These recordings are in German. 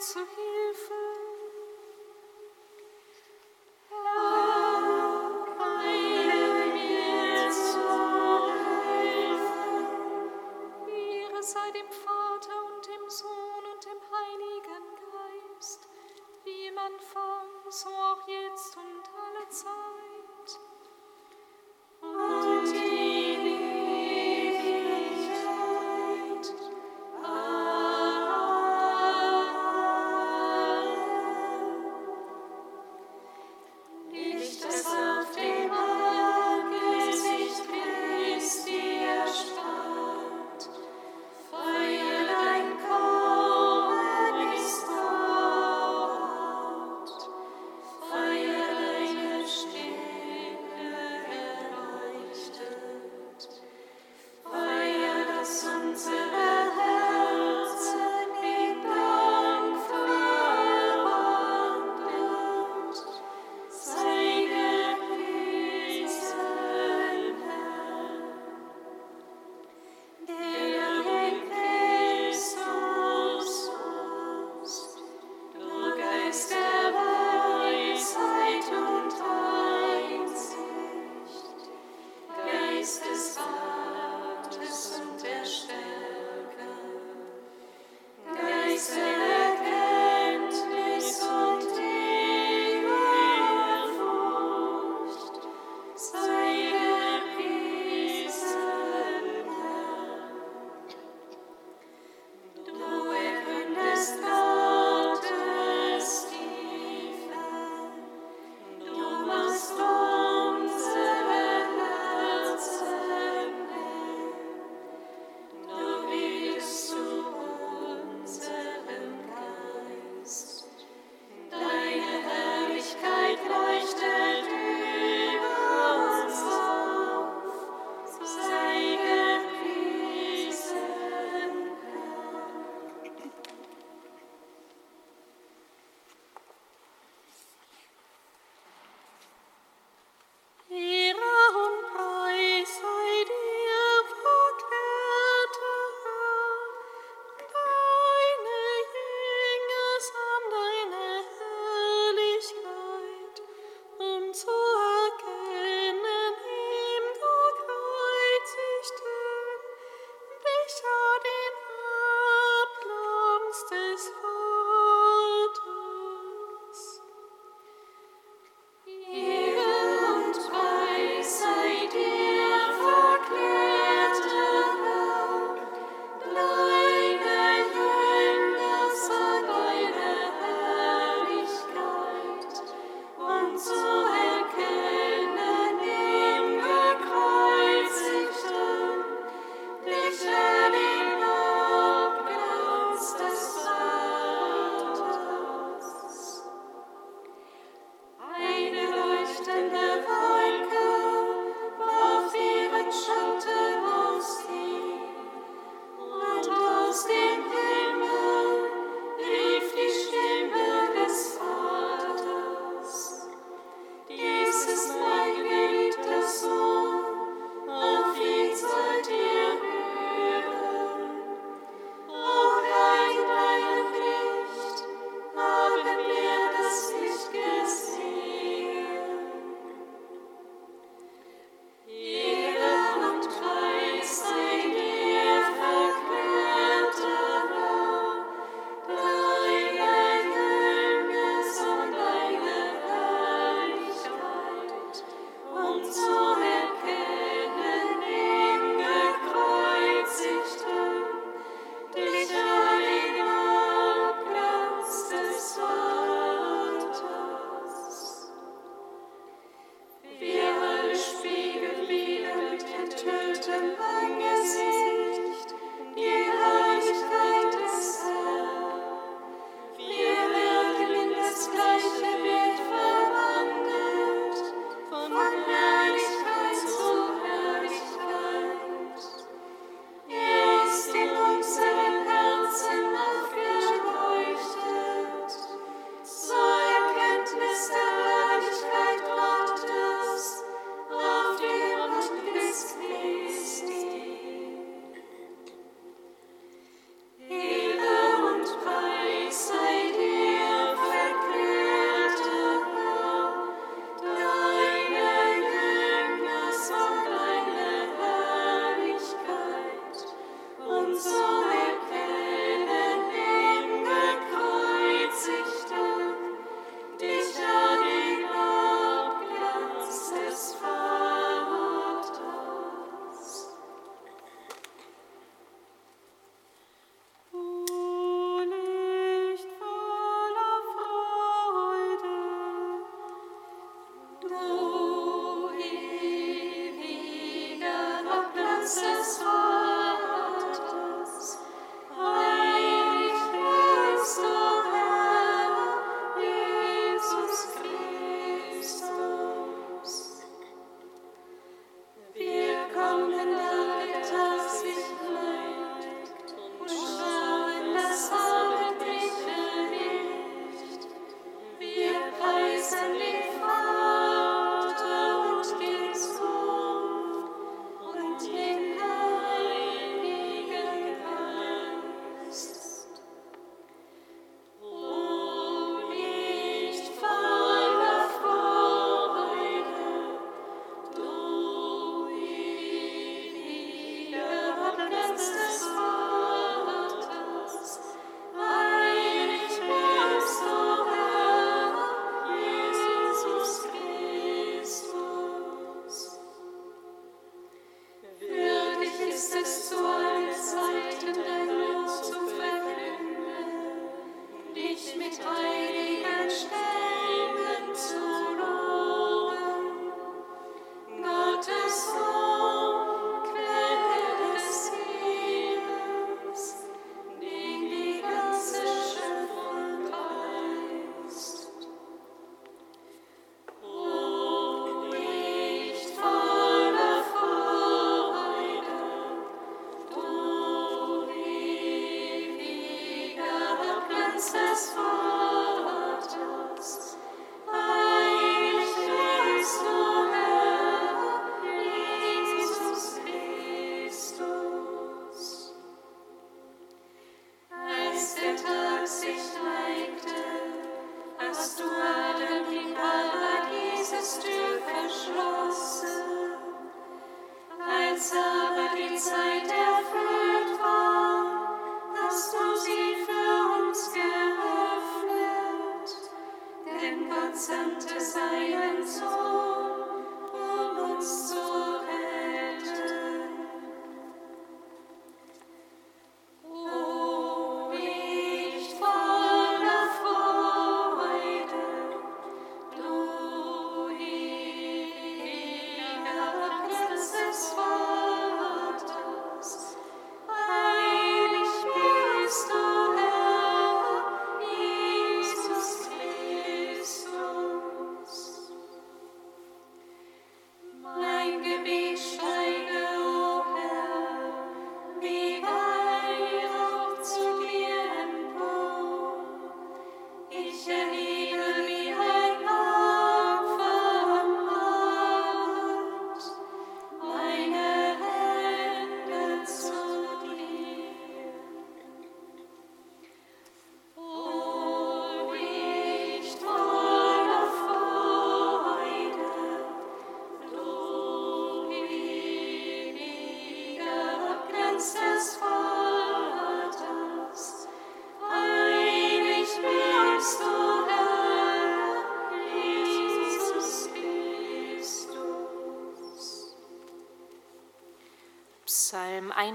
zu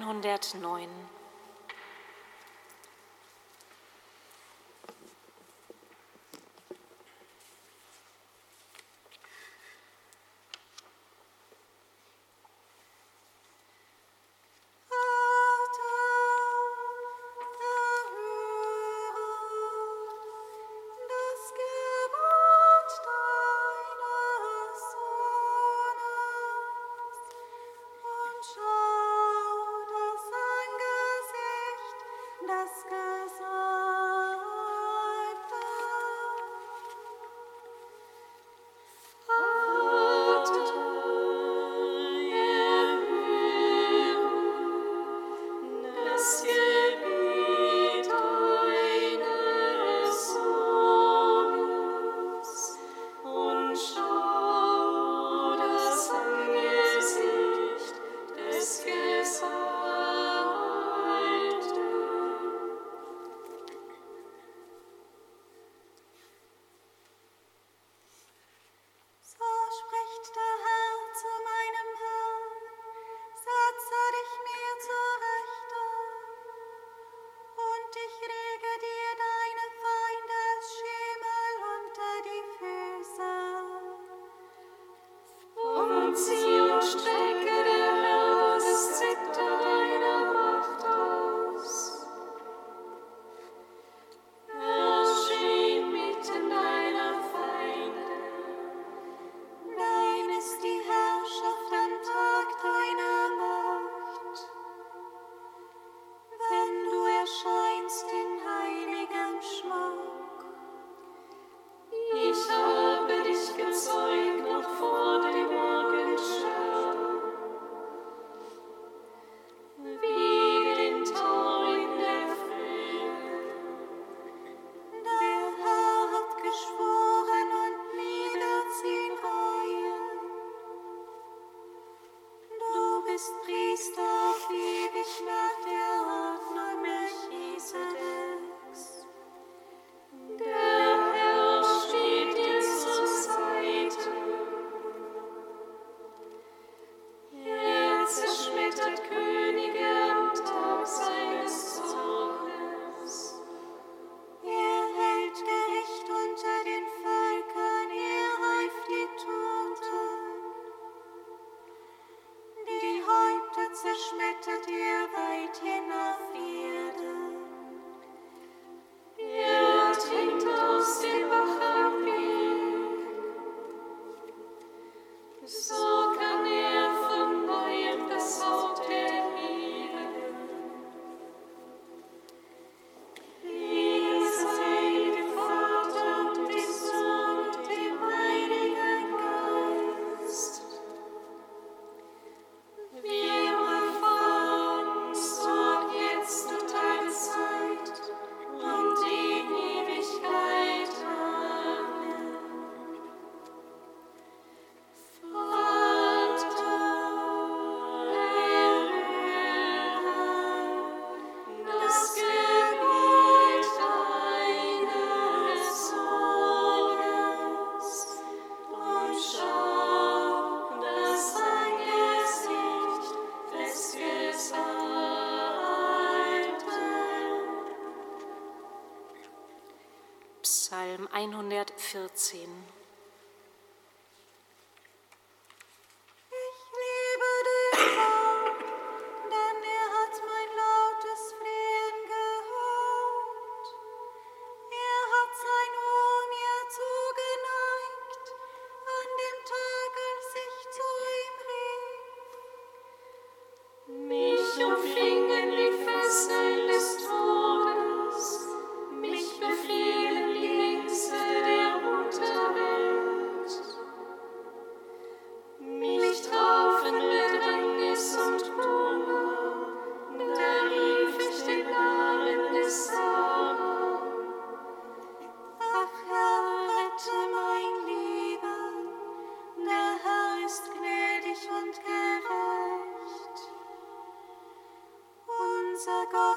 109. bist Priester auf ewig Nacht.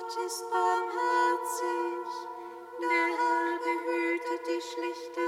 Ist barmherzig, der Herr behütet die Schlichte.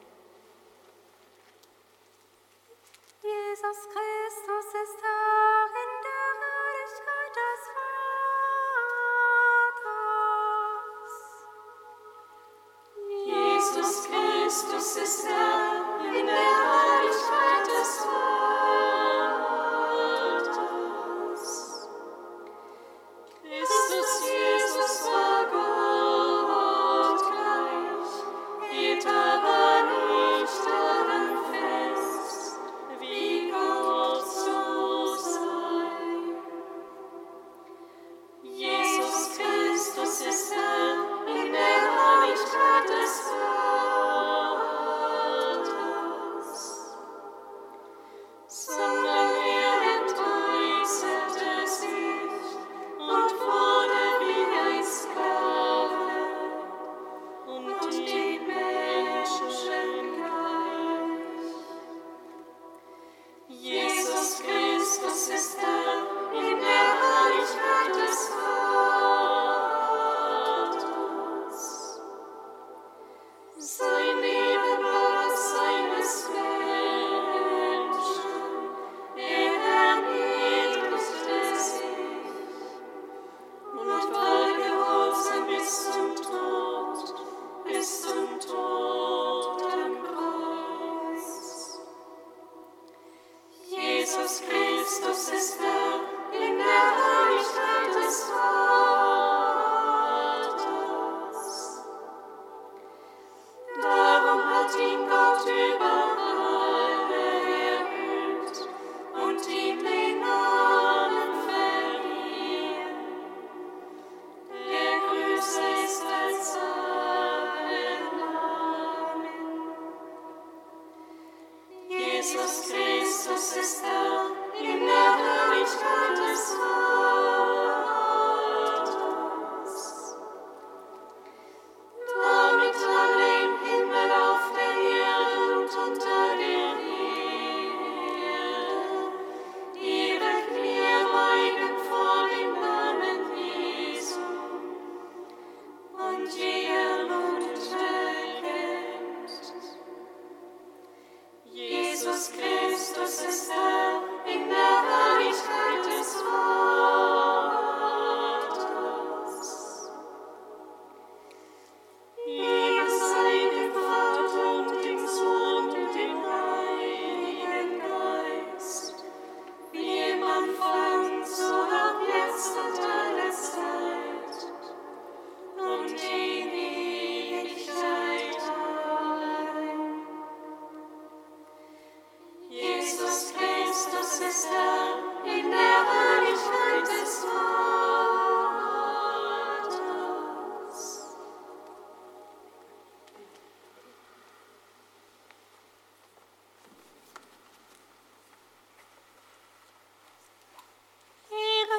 Christus, Christus ist er da, in der Herrlichkeit des Vaters.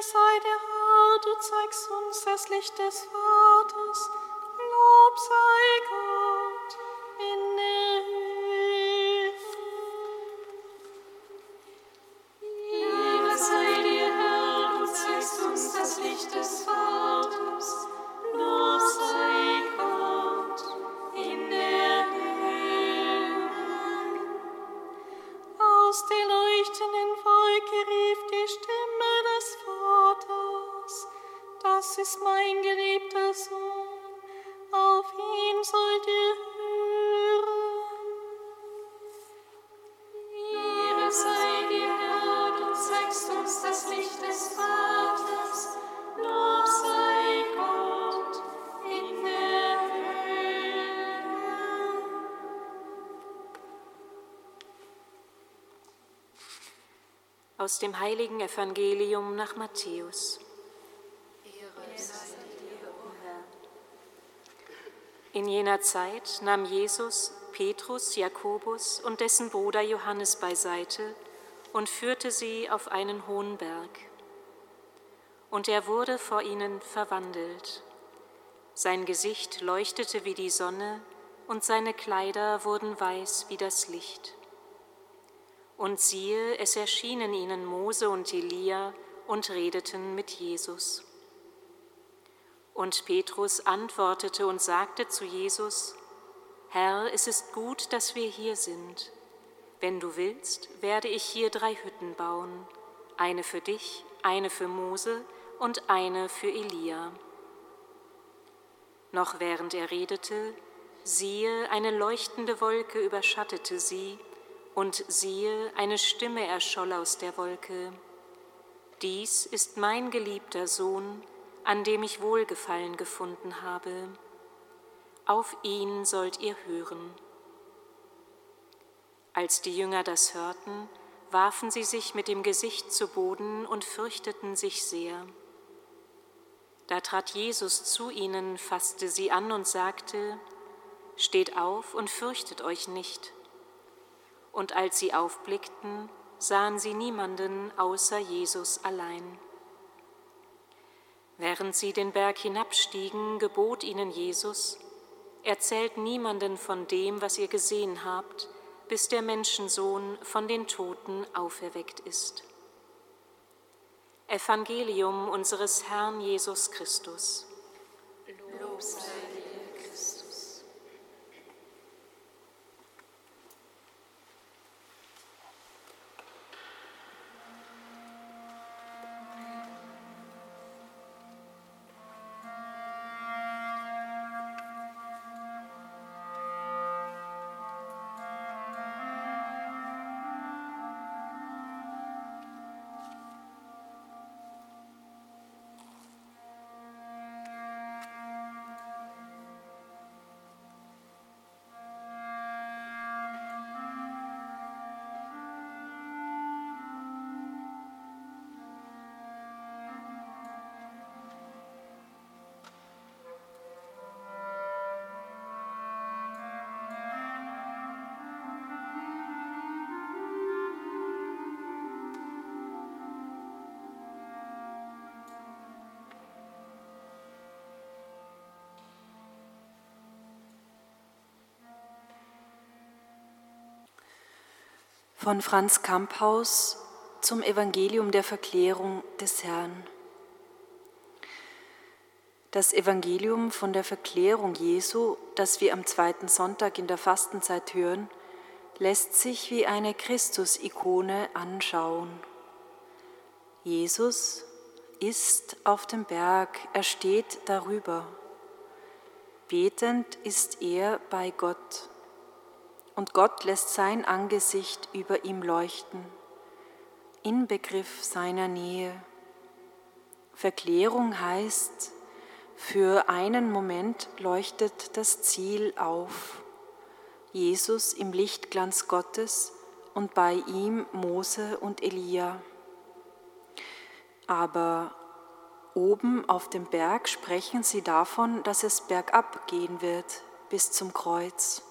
Aus dem heiligen Evangelium nach Matthäus. In jener Zeit nahm Jesus Petrus, Jakobus und dessen Bruder Johannes beiseite und führte sie auf einen hohen Berg. Und er wurde vor ihnen verwandelt. Sein Gesicht leuchtete wie die Sonne und seine Kleider wurden weiß wie das Licht. Und siehe, es erschienen ihnen Mose und Elia und redeten mit Jesus. Und Petrus antwortete und sagte zu Jesus, Herr, es ist gut, dass wir hier sind. Wenn du willst, werde ich hier drei Hütten bauen, eine für dich, eine für Mose und eine für Elia. Noch während er redete, siehe, eine leuchtende Wolke überschattete sie, und siehe, eine Stimme erscholl aus der Wolke. Dies ist mein geliebter Sohn, an dem ich Wohlgefallen gefunden habe. Auf ihn sollt ihr hören. Als die Jünger das hörten, warfen sie sich mit dem Gesicht zu Boden und fürchteten sich sehr. Da trat Jesus zu ihnen, fasste sie an und sagte, Steht auf und fürchtet euch nicht und als sie aufblickten, sahen sie niemanden außer Jesus allein. Während sie den Berg hinabstiegen, gebot ihnen Jesus, erzählt niemanden von dem, was ihr gesehen habt, bis der Menschensohn von den Toten auferweckt ist. Evangelium unseres Herrn Jesus Christus. Lob sei von Franz Kamphaus zum Evangelium der Verklärung des Herrn. Das Evangelium von der Verklärung Jesu, das wir am zweiten Sonntag in der Fastenzeit hören, lässt sich wie eine Christus-Ikone anschauen. Jesus ist auf dem Berg, er steht darüber. Betend ist er bei Gott und Gott lässt sein Angesicht über ihm leuchten, Inbegriff seiner Nähe. Verklärung heißt, für einen Moment leuchtet das Ziel auf. Jesus im Lichtglanz Gottes und bei ihm Mose und Elia. Aber oben auf dem Berg sprechen sie davon, dass es bergab gehen wird bis zum Kreuz.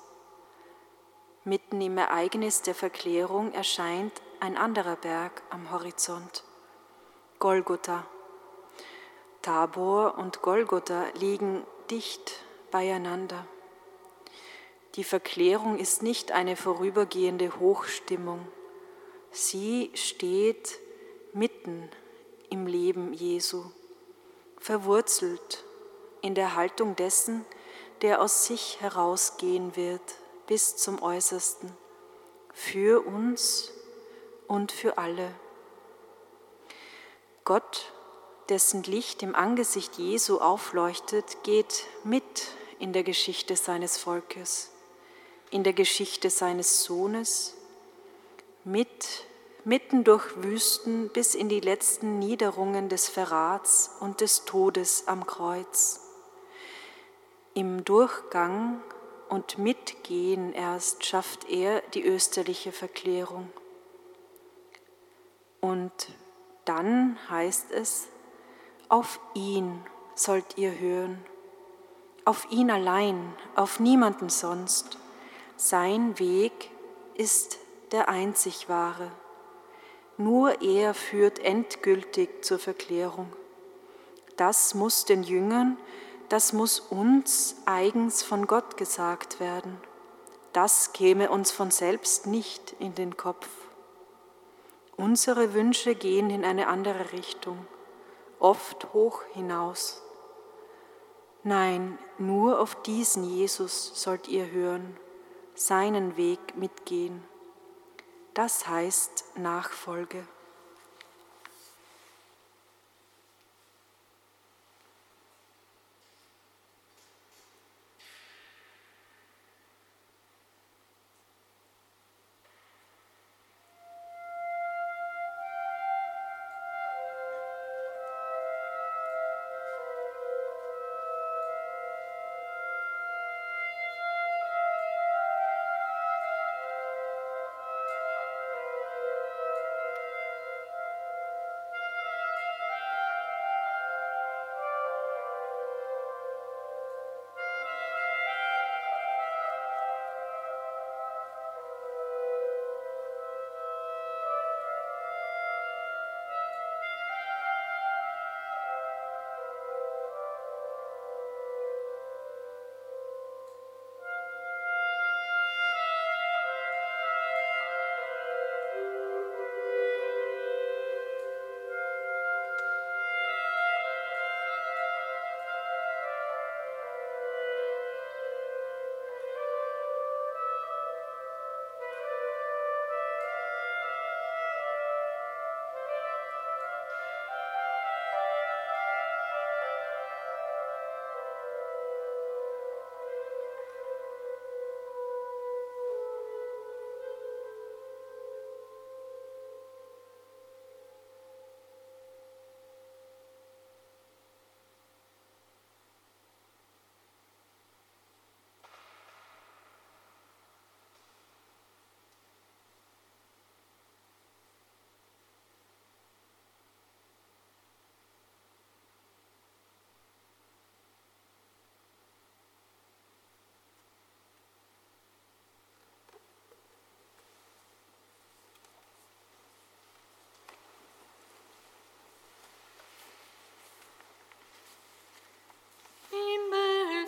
Mitten im Ereignis der Verklärung erscheint ein anderer Berg am Horizont, Golgotha. Tabor und Golgotha liegen dicht beieinander. Die Verklärung ist nicht eine vorübergehende Hochstimmung. Sie steht mitten im Leben Jesu, verwurzelt in der Haltung dessen, der aus sich herausgehen wird bis zum Äußersten, für uns und für alle. Gott, dessen Licht im Angesicht Jesu aufleuchtet, geht mit in der Geschichte seines Volkes in der Geschichte seines Sohnes, mit, mitten durch Wüsten bis in die letzten Niederungen des Verrats und des Todes am Kreuz. Im Durchgang und Mitgehen erst schafft er die österliche Verklärung. Und dann heißt es, auf ihn sollt ihr hören, auf ihn allein, auf niemanden sonst. Sein Weg ist der einzig wahre. Nur er führt endgültig zur Verklärung. Das muss den Jüngern, das muss uns eigens von Gott gesagt werden. Das käme uns von selbst nicht in den Kopf. Unsere Wünsche gehen in eine andere Richtung, oft hoch hinaus. Nein, nur auf diesen Jesus sollt ihr hören seinen Weg mitgehen. Das heißt Nachfolge.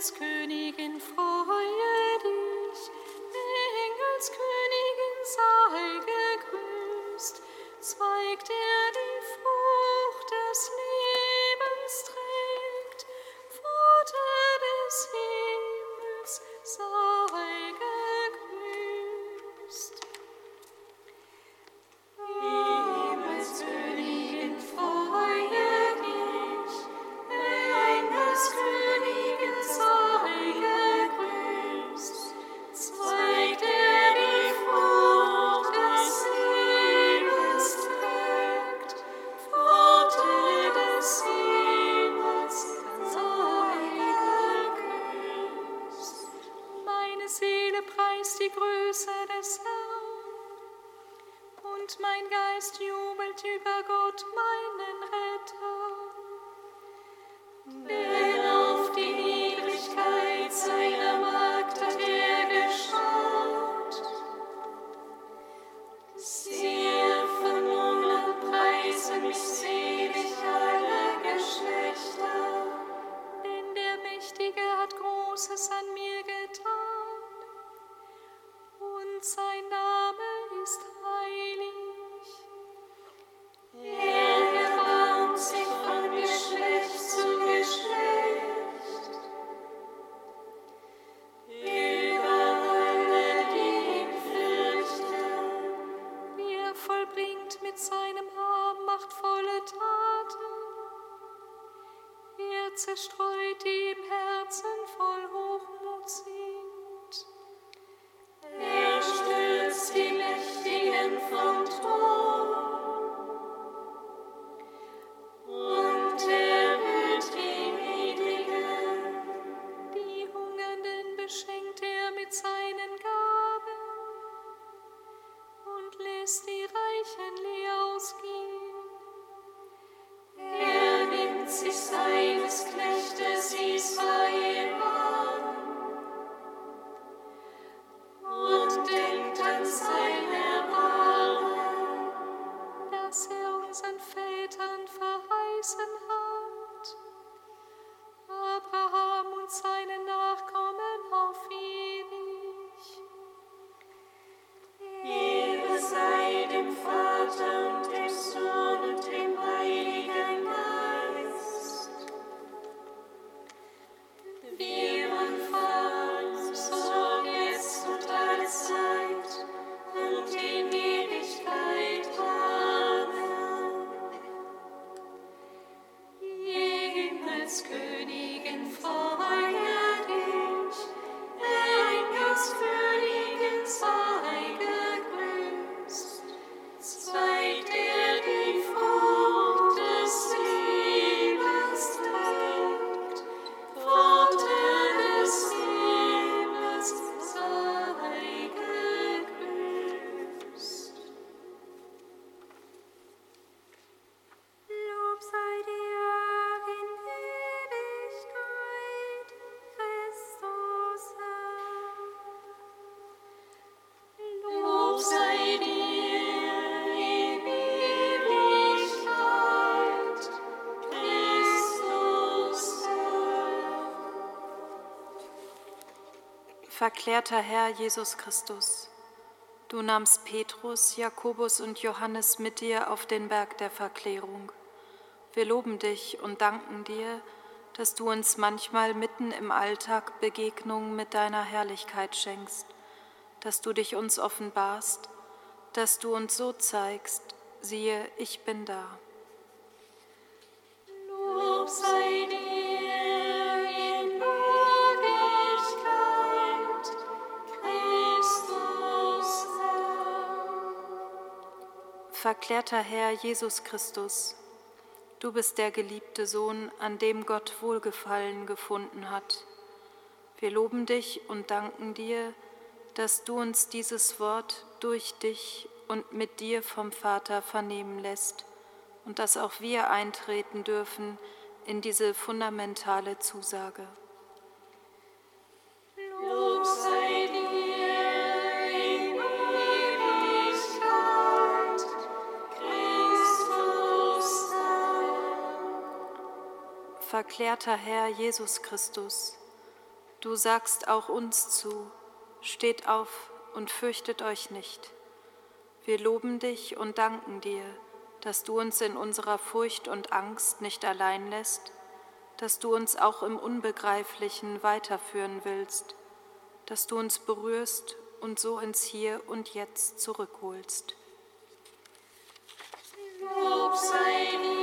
Engelskönigin, freue hat Großes Verklärter Herr Jesus Christus, du nahmst Petrus, Jakobus und Johannes mit dir auf den Berg der Verklärung. Wir loben dich und danken dir, dass du uns manchmal mitten im Alltag Begegnungen mit deiner Herrlichkeit schenkst, dass du dich uns offenbarst, dass du uns so zeigst, siehe, ich bin da. Lob sei dir Verklärter Herr Jesus Christus, du bist der geliebte Sohn, an dem Gott Wohlgefallen gefunden hat. Wir loben dich und danken dir, dass du uns dieses Wort durch dich und mit dir vom Vater vernehmen lässt und dass auch wir eintreten dürfen in diese fundamentale Zusage. Lob sei Verklärter Herr Jesus Christus, du sagst auch uns zu, steht auf und fürchtet euch nicht. Wir loben dich und danken dir, dass du uns in unserer Furcht und Angst nicht allein lässt, dass du uns auch im Unbegreiflichen weiterführen willst, dass du uns berührst und so ins Hier und Jetzt zurückholst. Lob sei dir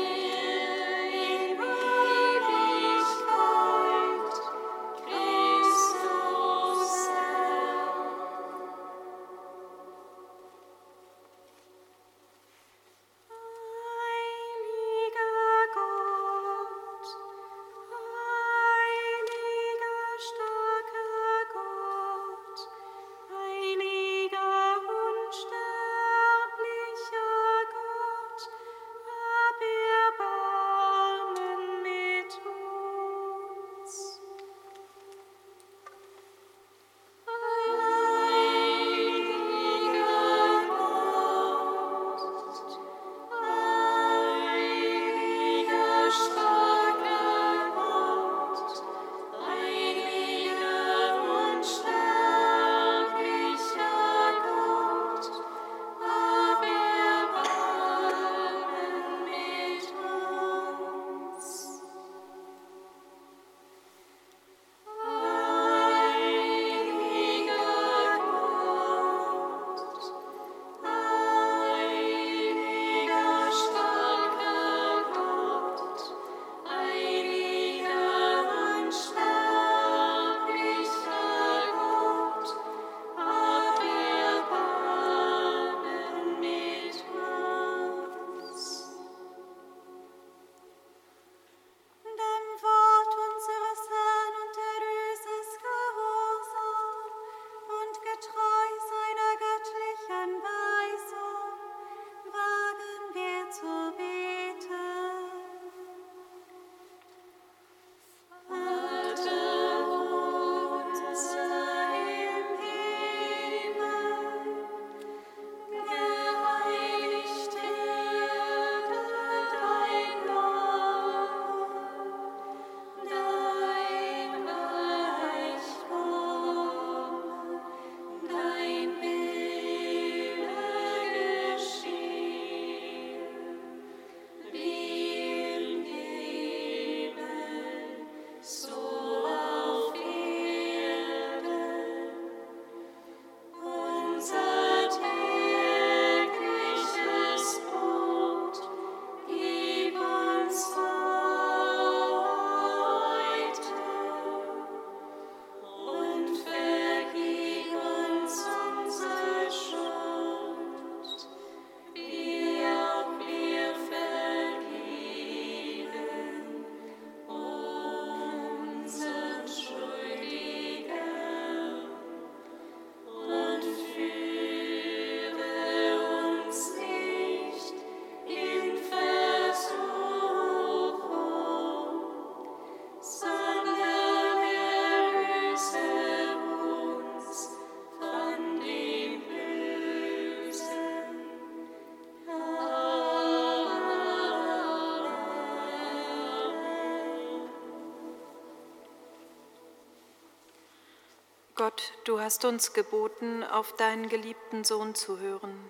Gott, du hast uns geboten, auf deinen geliebten Sohn zu hören.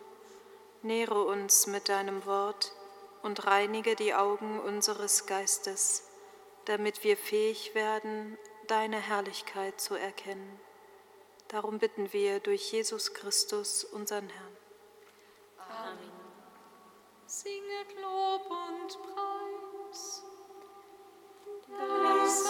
Nähre uns mit deinem Wort und reinige die Augen unseres Geistes, damit wir fähig werden, deine Herrlichkeit zu erkennen. Darum bitten wir durch Jesus Christus, unseren Herrn. Amen. Singet Lob und Preis. Das